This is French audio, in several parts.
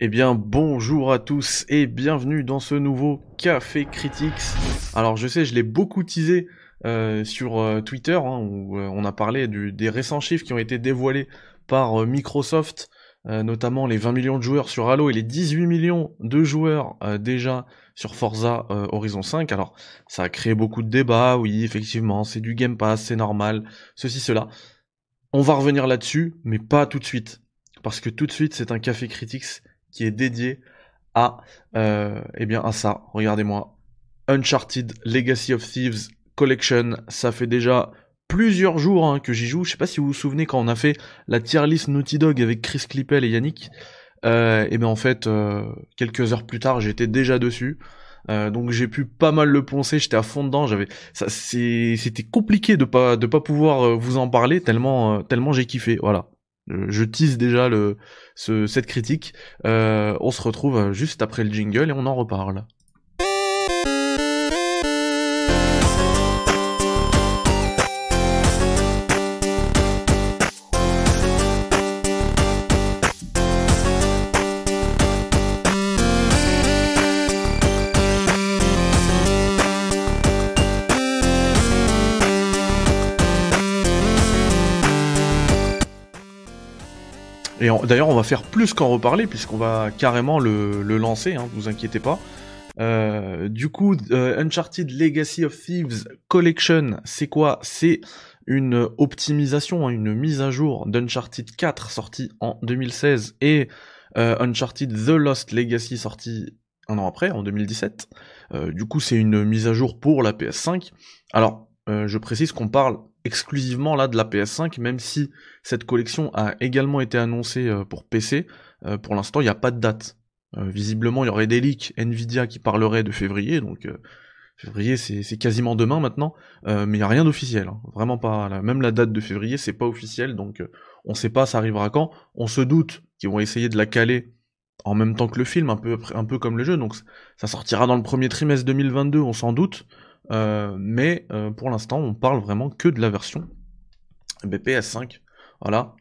Eh bien, bonjour à tous et bienvenue dans ce nouveau Café Critics. Alors, je sais, je l'ai beaucoup teasé euh, sur euh, Twitter, hein, où euh, on a parlé des récents chiffres qui ont été dévoilés par Microsoft, notamment les 20 millions de joueurs sur Halo et les 18 millions de joueurs déjà sur Forza Horizon 5. Alors, ça a créé beaucoup de débats, oui, effectivement, c'est du Game Pass, c'est normal, ceci, cela. On va revenir là-dessus, mais pas tout de suite. Parce que tout de suite, c'est un Café Critics qui est dédié à, euh, eh bien, à ça. Regardez-moi. Uncharted Legacy of Thieves Collection. Ça fait déjà plusieurs jours hein, que j'y joue. Je sais pas si vous vous souvenez quand on a fait la tier list Naughty Dog avec Chris Clippel et Yannick. Euh, et bien en fait, euh, quelques heures plus tard, j'étais déjà dessus. Euh, donc j'ai pu pas mal le poncer, j'étais à fond dedans, j'avais ça c'était compliqué de pas de pas pouvoir euh, vous en parler tellement tellement j'ai kiffé, voilà je tease déjà le, cette critique. Euh, on se retrouve juste après le jingle et on en reparle. D'ailleurs, on va faire plus qu'en reparler, puisqu'on va carrément le, lancer, hein, vous inquiétez pas. Euh, du coup, euh, Uncharted Legacy of Thieves Collection, c'est quoi? C'est une optimisation, hein, une mise à jour d'Uncharted 4 sorti en 2016 et euh, Uncharted The Lost Legacy sorti un an après, en 2017. du coup, c'est une mise à jour pour la PS5. Alors, je précise qu'on parle exclusivement là de la PS5, même si cette collection a également été annoncée euh, pour PC. Euh, pour l'instant, il n'y a pas de date. Euh, visiblement, il y aurait des leaks Nvidia qui parleraient de février, donc février c'est quasiment demain maintenant, mais il n'y a rien d'officiel, hein. vraiment pas. Même la date de février, c'est pas officiel, donc on sait pas ça arrivera quand. On se doute qu'ils vont essayer de la caler en même temps que le film, un peu, un peu comme le jeu, donc ça sortira dans le premier trimestre 2022, on s'en doute. Euh, mais euh, pour l'instant, on parle vraiment que de la version BPS5, voilà,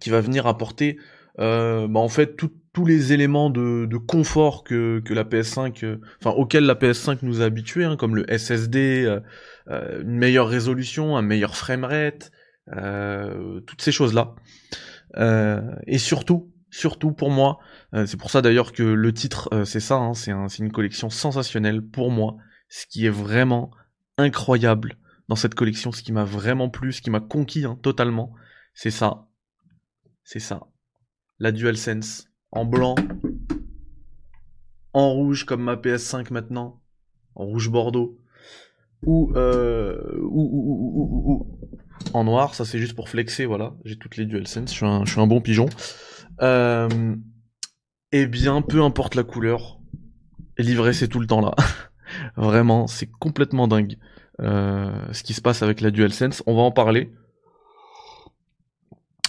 qui va venir apporter euh, bah, en fait tous les éléments de, confort que, la PS5, enfin auxquels la PS5 nous a habitués, hein, comme le SSD, une meilleure résolution, un meilleur framerate, toutes ces choses-là. et surtout, surtout pour moi, c'est pour ça d'ailleurs que le titre c'est ça, hein, c'est une collection sensationnelle pour moi ce qui est vraiment incroyable dans cette collection, ce qui m'a vraiment plu, ce qui m'a conquis hein, totalement, c'est ça. C'est ça. La DualSense. En blanc. En rouge comme ma PS5 maintenant. En rouge bordeaux. Ou, euh, ou, en noir, ça c'est juste pour flexer, voilà. J'ai toutes les DualSense, je suis un, je suis un bon pigeon. Eh bien, peu importe la couleur, livré c'est tout le temps là. Vraiment, c'est complètement dingue euh, ce qui se passe avec la DualSense. On va en parler.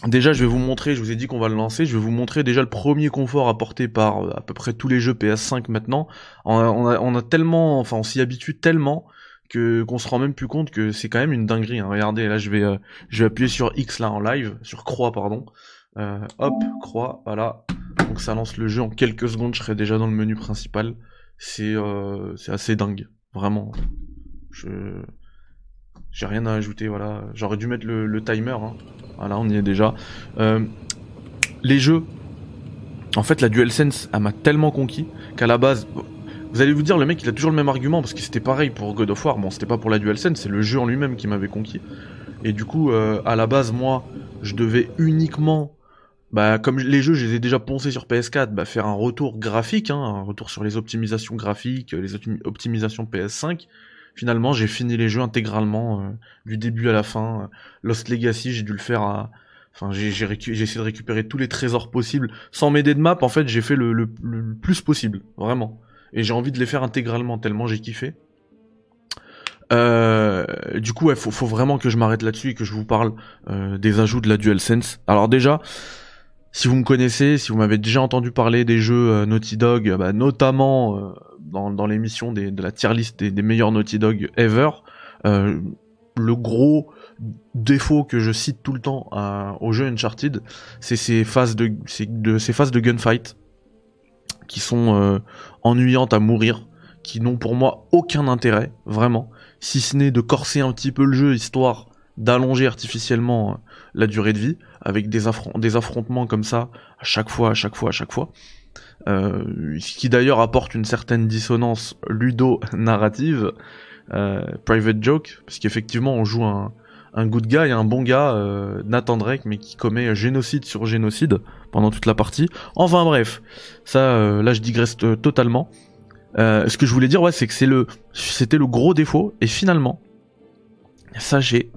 Déjà, je vais vous montrer, je vous ai dit qu'on va le lancer, je vais vous montrer déjà le premier confort apporté par euh, à peu près tous les jeux PS5 maintenant. On a, tellement, enfin on s'y habitue tellement que qu'on se rend même plus compte que c'est quand même une dinguerie. Hein. Regardez, là je vais, euh, je vais appuyer sur X là en live, sur croix pardon. hop, croix, voilà. Donc ça lance le jeu en quelques secondes, je serai déjà dans le menu principal c'est euh, assez dingue, vraiment. Je j'ai rien à ajouter, voilà. J'aurais dû mettre le, timer, hein. voilà, on y est déjà. Euh, les jeux, en fait, la DualSense, elle m'a tellement conquis qu'à la base, vous allez vous dire, le mec, il a toujours le même argument parce que c'était pareil pour God of War. Bon, c'était pas pour la DualSense, c'est le jeu en lui-même qui m'avait conquis. Et du coup, euh, à la base, moi, je devais uniquement bah, comme les jeux, je les ai déjà poncés sur PS4, bah, faire un retour graphique, hein, un retour sur les optimisations graphiques, les optimisations PS5. Finalement, j'ai fini les jeux intégralement, euh, du début à la fin. Lost Legacy, j'ai dû le faire à... Enfin, j'ai essayé de récupérer tous les trésors possibles. Sans m'aider de map, en fait, j'ai fait le, le, plus possible, vraiment. Et j'ai envie de les faire intégralement, tellement j'ai kiffé. Euh, du coup, il faut, faut, vraiment que je m'arrête là-dessus et que je vous parle euh, des ajouts de la DualSense. Alors déjà, si vous me connaissez, si vous m'avez déjà entendu parler des jeux euh, Naughty Dog, euh, bah, notamment euh, dans, dans l'émission de la tier list des, meilleurs Naughty Dog ever, le gros défaut que je cite tout le temps au jeu Uncharted, c'est ces phases de, de ces phases de gunfight. qui sont ennuyantes à mourir, qui n'ont pour moi aucun intérêt, vraiment, si ce n'est de corser un petit peu le jeu histoire d'allonger artificiellement la durée de vie avec des, des affrontements comme ça à chaque fois, à chaque fois, à chaque fois. Euh, ce qui d'ailleurs apporte une certaine dissonance ludo-narrative, euh, private joke, parce qu'effectivement on joue un, un good guy, un bon gars, euh, Nathan Drake, mais qui commet génocide sur génocide pendant toute la partie. Enfin bref, ça, euh, là je digresse totalement. Euh, ce que je voulais dire, ouais, c'est que c'est le, c'était le gros défaut, et finalement, sachez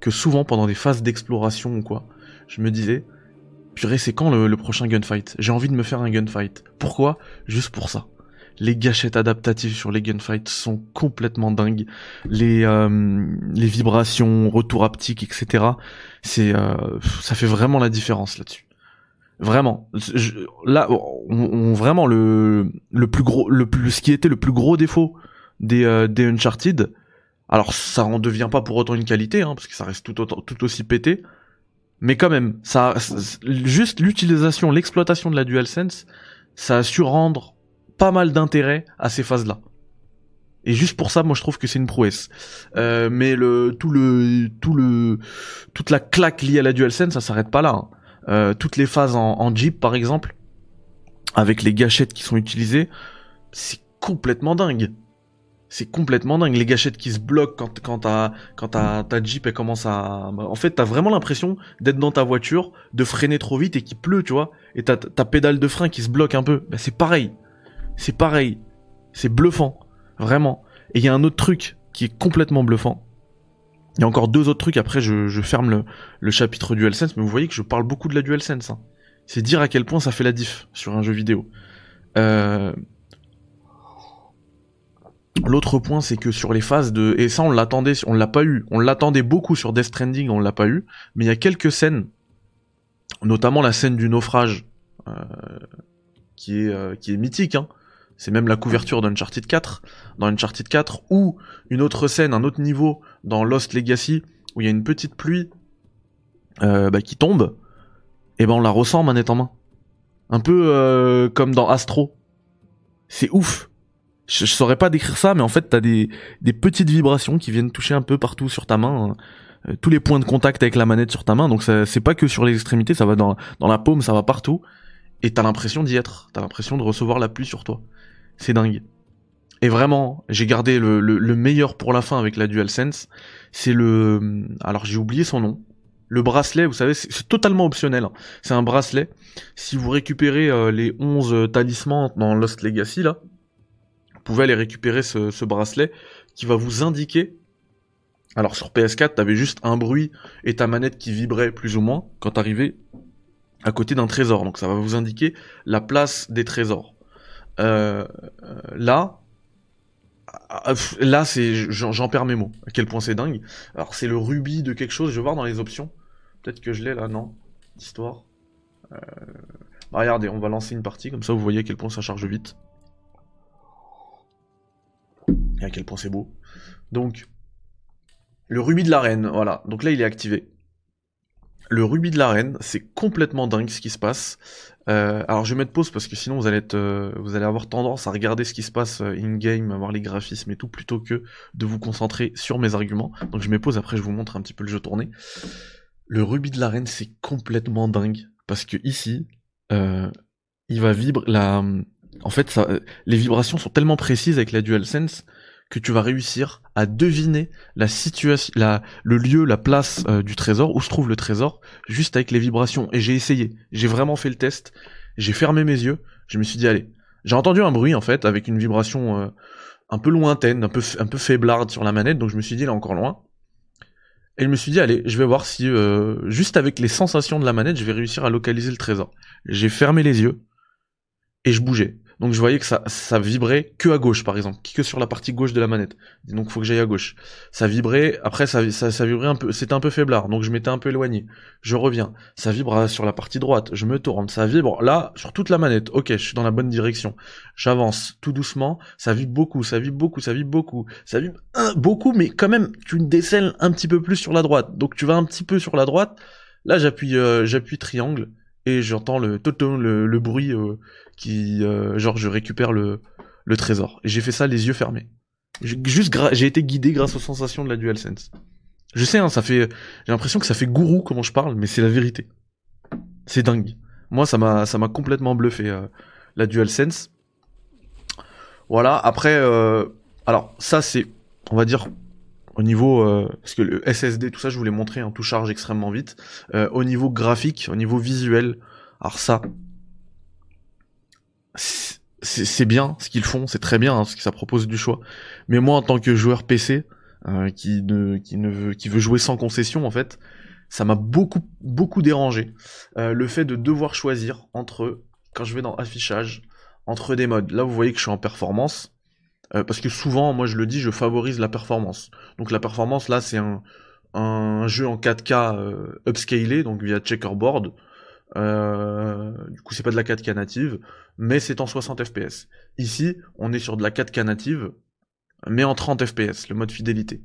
que souvent pendant des phases d'exploration ou quoi, je me disais, purée, c'est quand le, prochain gunfight? J'ai envie de me faire un gunfight. Pourquoi? Juste pour ça. Les gâchettes adaptatives sur les gunfights sont complètement dingues. Les, euh, vibrations, retour haptique, etc. C'est, euh, ça fait vraiment la différence là-dessus. Vraiment. là, on, vraiment le, le plus gros, le plus, ce qui était le plus gros défaut des, euh, des Uncharted. Alors ça en devient pas pour autant une qualité, hein, parce que ça reste tout, tout aussi pété mais quand même, ça, juste l'utilisation, l'exploitation de la DualSense, ça a su rendre pas mal d'intérêt à ces phases-là. Et juste pour ça, moi je trouve que c'est une prouesse. Euh, mais le tout le tout le toute la claque liée à la DualSense, ça s'arrête pas là. Hein. Euh, toutes les phases en, en Jeep par exemple, avec les gâchettes qui sont utilisées, c'est complètement dingue c'est complètement dingue. Les gâchettes qui se bloquent quand, quand, ta, quand ta, Jeep elle commence à... Bah, en fait, t'as vraiment l'impression d'être dans ta voiture, de freiner trop vite et qu'il pleut, tu vois. Et t'as ta pédale de frein qui se bloque un peu. Bah, c'est pareil. C'est pareil. C'est bluffant. Vraiment. Et il y a un autre truc qui est complètement bluffant. Il y a encore deux autres trucs, après je, je ferme le, le chapitre DualSense, mais vous voyez que je parle beaucoup de la DualSense. Hein. C'est dire à quel point ça fait la diff sur un jeu vidéo. Euh, L'autre point, c'est que sur les phases de, et ça on l'attendait, on l'a pas eu, on l'attendait beaucoup sur Death Stranding, on l'a pas eu, mais il y a quelques scènes, notamment la scène du naufrage, euh, qui est euh, qui est mythique, hein. C'est même la couverture d'Uncharted 4, dans Uncharted 4, ou une autre scène, un autre niveau dans Lost Legacy, où il y a une petite pluie euh, bah, qui tombe, et ben on la ressent manette en main, un peu comme dans Astro. C'est ouf je, saurais pas décrire ça, mais en fait, t'as des, des petites vibrations qui viennent toucher un peu partout sur ta main. Hein. Euh, tous les points de contact avec la manette sur ta main. Donc c'est pas que sur les extrémités, ça va dans, dans la paume, ça va partout. Et t'as l'impression d'y être. T'as l'impression de recevoir la pluie sur toi. C'est dingue. Et vraiment, j'ai gardé le, le, meilleur pour la fin avec la DualSense. C'est le... Alors j'ai oublié son nom. Le bracelet, vous savez, c'est totalement optionnel. Hein. C'est un bracelet. Si vous récupérez euh, les 11 talismans dans Lost Legacy, là, vous pouvez aller récupérer ce, bracelet qui va vous indiquer. Alors sur PS4, t'avais juste un bruit et ta manette qui vibrait plus ou moins quand t'arrivais à côté d'un trésor. Donc ça va vous indiquer la place des trésors. Euh, là, ah, là c'est, j'en perds mes mots. À quel point c'est dingue. Alors c'est le rubis de quelque chose. Je vais voir dans les options. Peut-être que je l'ai là, non Histoire. Euh, bah, regardez, on va lancer une partie comme ça. Vous voyez à quel point ça charge vite et à quel point c'est beau. Donc, le rubis de l'arène, voilà. Donc là, il est activé. Le rubis de l'arène, c'est complètement dingue ce qui se passe. Euh, alors je vais mettre pause parce que sinon vous allez euh, vous allez avoir tendance à regarder ce qui se passe euh, in game, à voir les graphismes et tout, plutôt que de vous concentrer sur mes arguments. Donc je mets pause. Après je vous montre un petit peu le jeu tourné. Le rubis de l'arène, c'est complètement dingue parce que ici, il va vibrer. La, en fait, les vibrations sont tellement précises avec la DualSense que tu vas réussir à deviner la situation, la, le lieu, la place euh, du trésor, où se trouve le trésor, juste avec les vibrations. Et j'ai essayé, j'ai vraiment fait le test, j'ai fermé mes yeux, je me suis dit allez, j'ai entendu un bruit en fait avec une vibration euh, un peu lointaine, un peu un peu faiblarde sur la manette, donc je me suis dit est encore loin. Et je me suis dit allez, je vais voir si euh, juste avec les sensations de la manette, je vais réussir à localiser le trésor. J'ai fermé les yeux et je bougeais. Donc je voyais que ça, vibrait que à gauche, par exemple, que sur la partie gauche de la manette. Donc il faut que j'aille à gauche. Ça vibrait, après ça, ça, vibrait un peu, c'était un peu faiblard, donc je m'étais un peu éloigné. Je reviens, ça vibre sur la partie droite, je me tourne, ça vibre là sur toute la manette. Ok, je suis dans la bonne direction. J'avance tout doucement, ça vibre beaucoup, ça vibre beaucoup, ça vibre beaucoup, ça vibre beaucoup, mais quand même tu décèles un petit peu plus sur la droite. Donc tu vas un petit peu sur la droite. Là j'appuie, euh, j'appuie triangle et j'entends le, le, le bruit euh, qui, euh, genre, je récupère le, le trésor. Et j'ai fait ça les yeux fermés. Juste, j'ai été guidé grâce aux sensations de la DualSense. Je sais, hein, ça fait, j'ai l'impression que ça fait gourou comment je parle, mais c'est la vérité. C'est dingue. Moi, ça m'a, ça m'a complètement bluffé euh, la DualSense. Voilà. Après, euh, alors ça c'est, on va dire, au niveau, euh, parce que le SSD, tout ça, je vous l'ai montré, hein, tout charge extrêmement vite. Euh, au niveau graphique, au niveau visuel, alors ça, c'est bien ce qu'ils font, c'est très bien, hein, ce que ça propose du choix. Mais moi, en tant que joueur PC, euh, qui ne, qui ne veut, qui veut jouer sans concession, en fait, ça m'a beaucoup, beaucoup dérangé. Euh, le fait de devoir choisir entre, quand je vais dans affichage, entre des modes. Là, vous voyez que je suis en performance. Euh, parce que souvent, moi je le dis, je favorise la performance. Donc la performance, là, c'est un, jeu en 4K euh, upscalé, donc via checkerboard. Euh, du coup, c'est pas de la 4K native, mais c'est en 60 FPS. Ici, on est sur de la 4K native, mais en 30 FPS, le mode fidélité.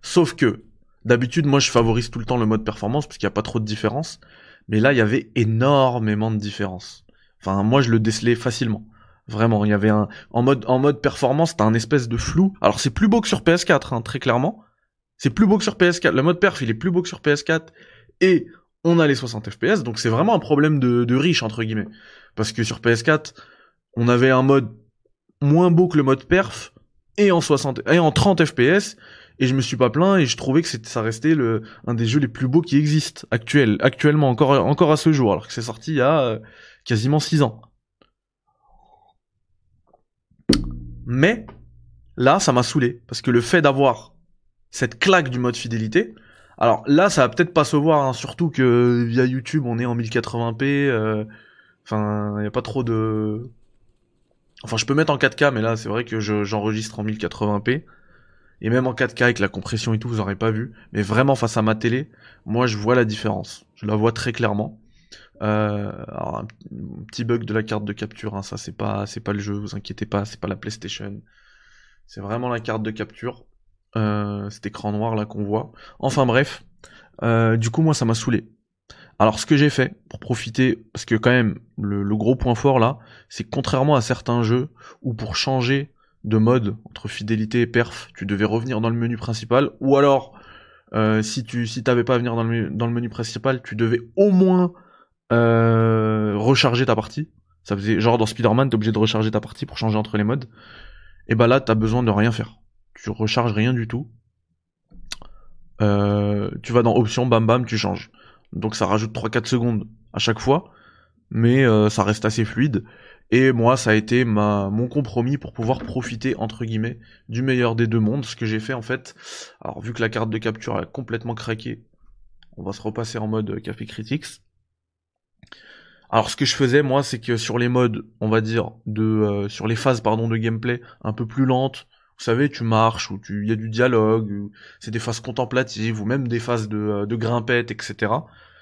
Sauf que, d'habitude, moi je favorise tout le temps le mode performance, parce qu'il n'y a pas trop de différence. Mais là, il y avait énormément de différence. Enfin, moi, je le décelais facilement. Vraiment, il y avait un en mode en mode performance, t'as un espèce de flou. Alors c'est plus beau que sur PS4, hein, très clairement. C'est plus beau que sur PS4. Le mode perf, il est plus beau que sur PS4 et on a les 60 FPS, donc c'est vraiment un problème de, de riche entre guillemets. Parce que sur PS4, on avait un mode moins beau que le mode perf et en 60 et en 30 FPS et je me suis pas plaint et je trouvais que ça restait le un des jeux les plus beaux qui existent actuel actuellement encore encore à ce jour alors que c'est sorti il y a euh, quasiment 6 ans. Mais là, ça m'a saoulé parce que le fait d'avoir cette claque du mode fidélité, alors là, ça va peut-être pas se voir, hein, surtout que via YouTube, on est en 1080p. Euh, enfin, il y a pas trop de. Enfin, je peux mettre en 4K, mais là, c'est vrai que j'enregistre en 1080p. Et même en 4K avec la compression et tout, vous aurez pas vu. Mais vraiment face à ma télé, moi je vois la différence. Je la vois très clairement. Euh, un, petit bug de la carte de capture, hein, ça c'est pas c'est pas le jeu, vous inquiétez pas, c'est pas la PlayStation. C'est vraiment la carte de capture. Euh, cet écran noir là qu'on voit. Enfin bref, euh, du coup moi ça m'a saoulé. Alors ce que j'ai fait pour profiter, parce que quand même le, gros point fort là, c'est que contrairement à certains jeux où pour changer de mode entre fidélité et perf, tu devais revenir dans le menu principal, ou alors si tu si t'avais pas à venir dans le menu principal, tu devais au moins euh, recharger ta partie. Ça faisait genre dans Spider-Man, t'es obligé de recharger ta partie pour changer entre les modes. Et bah là, t'as besoin de rien faire. Tu recharges rien du tout. Euh, tu vas dans options, bam bam, tu changes. Donc ça rajoute 3-4 secondes à chaque fois, mais euh, ça reste assez fluide. Et moi, ça a été ma, mon compromis pour pouvoir profiter, entre guillemets, du meilleur des deux mondes. Ce que j'ai fait, en fait, alors vu que la carte de capture a complètement craqué, on va se repasser en mode Café Critics. Alors ce que je faisais moi c'est que sur les modes, on va dire de euh, sur les phases pardon de gameplay un peu plus lentes, vous savez, tu marches ou tu il y a du dialogue, c'est des phases contemplatives ou même des phases de, euh, de grimpette, etc.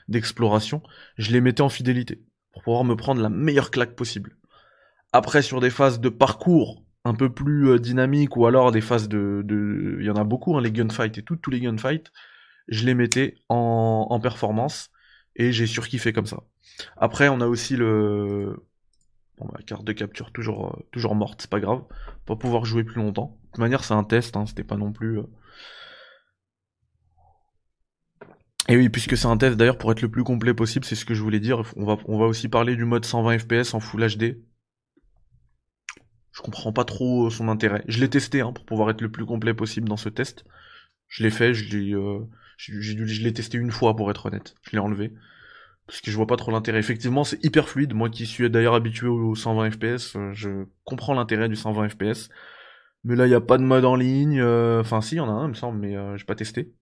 d'exploration, je les mettais en fidélité pour pouvoir me prendre la meilleure claque possible. Après sur des phases de parcours un peu plus euh, dynamiques ou alors des phases de, de... il y en a beaucoup hein, les gunfights et tout, tous les gunfights, je les mettais en, en performance et j'ai surkiffé comme ça. Après, on a aussi le bon, la carte de capture toujours euh, toujours morte, c'est pas grave, pas pouvoir jouer plus longtemps. De toute manière, c'est un test, hein, c'était pas non plus. Euh. Et oui, puisque c'est un test, d'ailleurs, pour être le plus complet possible, c'est ce que je voulais dire. On va, aussi parler du mode 120 FPS en Full HD. Je comprends pas trop son intérêt. Je l'ai testé hein, pour pouvoir être le plus complet possible dans ce test. Je l'ai fait, je l'ai, euh, je l'ai testé une fois pour être honnête. Je l'ai enlevé parce que je vois pas trop l'intérêt. Effectivement, c'est hyper fluide. Moi qui suis d'ailleurs habitué au 120 FPS, euh, je comprends l'intérêt du 120 FPS. Mais là, il n'y a pas de mode en ligne. Euh, enfin, si, il y en a un, il me semble, mais euh, j'ai pas testé.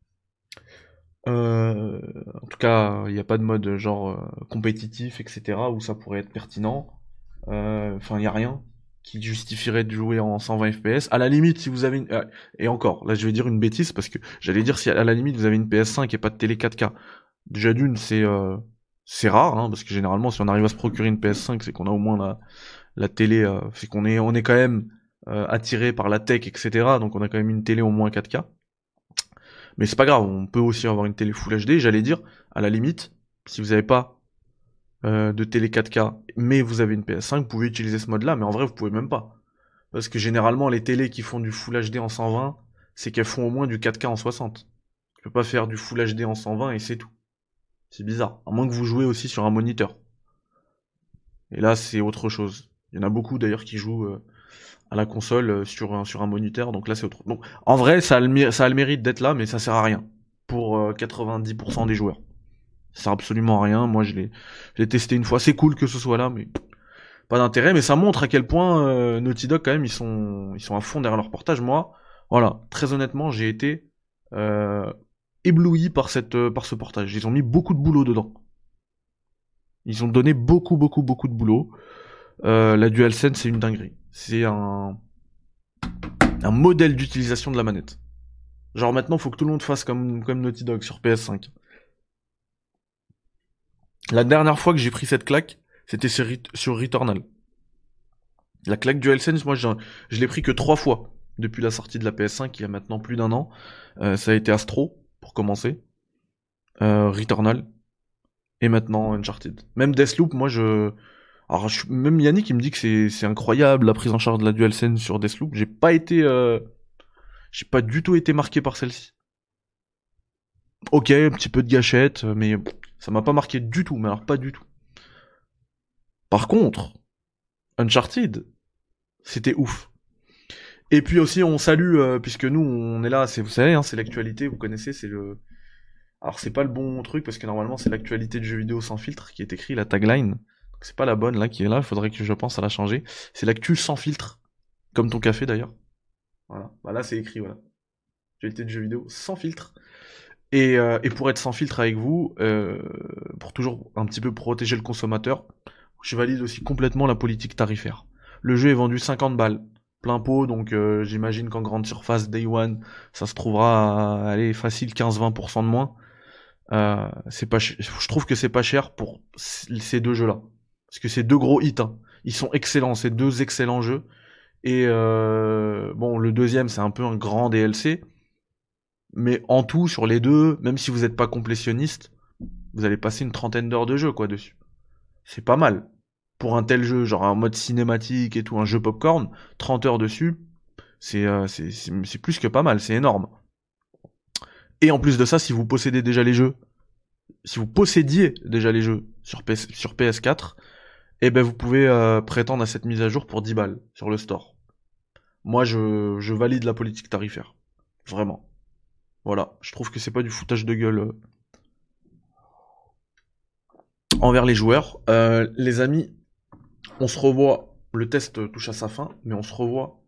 en tout cas, il n'y a pas de mode genre compétitif, etc., où ça pourrait être pertinent. Enfin, il n'y a rien qui justifierait de jouer en 120 FPS. À la limite, si vous avez une... et encore, là je vais dire une bêtise parce que j'allais dire si à la limite vous avez une PS5 et pas de télé 4K. Déjà d'une, c'est c'est rare, hein, parce que généralement, si on arrive à se procurer une PS5, c'est qu'on a au moins la, télé, euh, c'est qu'on est, on est quand même euh, attiré par la tech, etc. Donc on a quand même une télé au moins 4K. Mais c'est pas grave, on peut aussi avoir une télé Full HD. J'allais dire, à la limite, si vous n'avez pas euh, de télé 4K, mais vous avez une PS5, vous pouvez utiliser ce mode-là, mais en vrai, vous pouvez même pas. Parce que généralement, les télés qui font du Full HD en 120, c'est qu'elles font au moins du 4K en 60. Tu peux pas faire du Full HD en 120 et c'est tout. C'est bizarre. À moins que vous jouez aussi sur un moniteur. Et là, c'est autre chose. Il y en a beaucoup d'ailleurs qui jouent euh, à la console euh, sur, un, sur un moniteur, donc là c'est autre. Donc en vrai, ça a le, mérite d'être là, mais ça sert à rien pour 90% des joueurs. Ça sert absolument à rien. Moi, je l'ai testé une fois. C'est cool que ce soit là, mais pas d'intérêt. Mais ça montre à quel point euh, Naughty Dog, quand même, ils sont, ils sont à fond derrière leur portage. Moi, voilà, très honnêtement, j'ai été euh, ébloui par, cette, euh, par ce portage. Ils ont mis beaucoup de boulot dedans. Ils ont donné beaucoup, beaucoup, beaucoup de boulot. Euh, la DualSense, c'est une dinguerie. C'est un, modèle d'utilisation de la manette. Genre maintenant, faut que tout le monde fasse comme, Naughty Dog sur PS5. La dernière fois que j'ai pris cette claque, c'était sur, Returnal. La claque DualSense, moi, je, je l'ai pris que trois fois depuis la sortie de la PS5, il y a maintenant plus d'un an. Euh, ça a été Astro, pour commencer. Euh, Returnal. Et maintenant Uncharted. Même Deathloop, moi, je... Alors, même Yannick, il me dit que c'est incroyable la prise en charge de la DualSense sur Deathloop. J'ai pas été... Euh... J'ai pas du tout été marqué par celle-ci. Ok, un petit peu de gâchette, mais ça m'a pas marqué du tout, mais alors pas du tout. Par contre, Uncharted, c'était ouf. Et puis aussi, on salue, euh, puisque nous, on est là, vous savez, hein, c'est l'actualité, vous connaissez, c'est le... Alors c'est pas le bon truc, parce que normalement c'est l'actualité de jeux vidéo sans filtre qui est écrit, la tagline. C'est pas la bonne là qui est là, il faudrait que je pense à la changer. C'est l'actu sans filtre, comme ton café d'ailleurs. Voilà, bah là c'est écrit, voilà. Actualité de jeux vidéo sans filtre. Euh, et, pour être sans filtre avec vous, euh, pour toujours un petit peu protéger le consommateur, je valide aussi complètement la politique tarifaire. Le jeu est vendu 50 balles, plein pot, donc euh, j'imagine qu'en grande surface Day One, ça se trouvera à facile 15-20% de moins. c'est pas, je trouve que c'est pas cher pour ces deux jeux-là, parce que c'est deux gros hits. Hein. Ils sont excellents, c'est deux excellents jeux. Et bon, le deuxième c'est un peu un grand DLC, mais en tout, sur les deux, même si vous n'êtes pas complétionniste, vous allez passer une trentaine d'heures de jeu, quoi, dessus. C'est pas mal. Pour un tel jeu, genre un mode cinématique et tout, un jeu popcorn, 30 heures dessus, euh, c'est plus que pas mal, c'est énorme. Et en plus de ça, si vous possédez déjà les jeux, si vous possédiez déjà les jeux sur, PS, sur PS4, eh ben vous pouvez euh, prétendre à cette mise à jour pour 10 balles sur le store. Moi, je, valide la politique tarifaire. Vraiment. Voilà, je trouve que c'est pas du foutage de gueule euh, envers les joueurs. Les amis, on se revoit. Le test touche à sa fin, mais on se revoit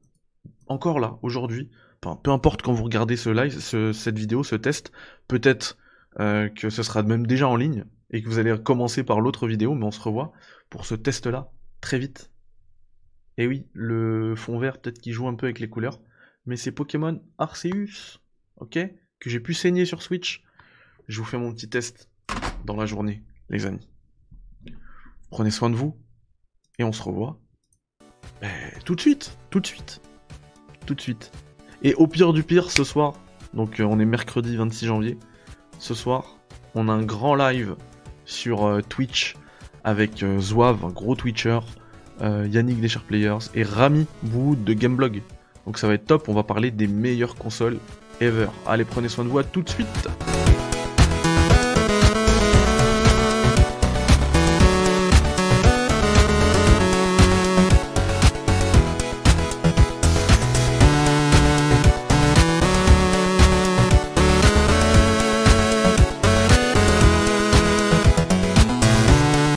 encore là aujourd'hui. peu importe quand vous regardez ce cette vidéo, ce test, peut-être euh, que ce sera même déjà en ligne et que vous allez commencer par l'autre vidéo, mais on se revoit pour ce test-là très vite. Et oui, le fond vert peut-être qu'il joue un peu avec les couleurs, mais c'est Pokémon Arceus, ok que j'ai pu saigner sur Switch, je vous fais mon petit test dans la journée, les amis. Prenez soin de vous, et on se revoit ben, tout de suite, tout de suite, tout de suite. Et au pire du pire, ce soir, donc euh, on est mercredi 26 janvier, ce soir, on a un grand live sur euh, Twitch avec euh, Zouave, un gros Twitcher, Yannick des Sharp Players et Rami Bou de Gameblog. Donc ça va être top, on va parler des meilleures consoles ever. Allez, prenez soin de vous, à tout de suite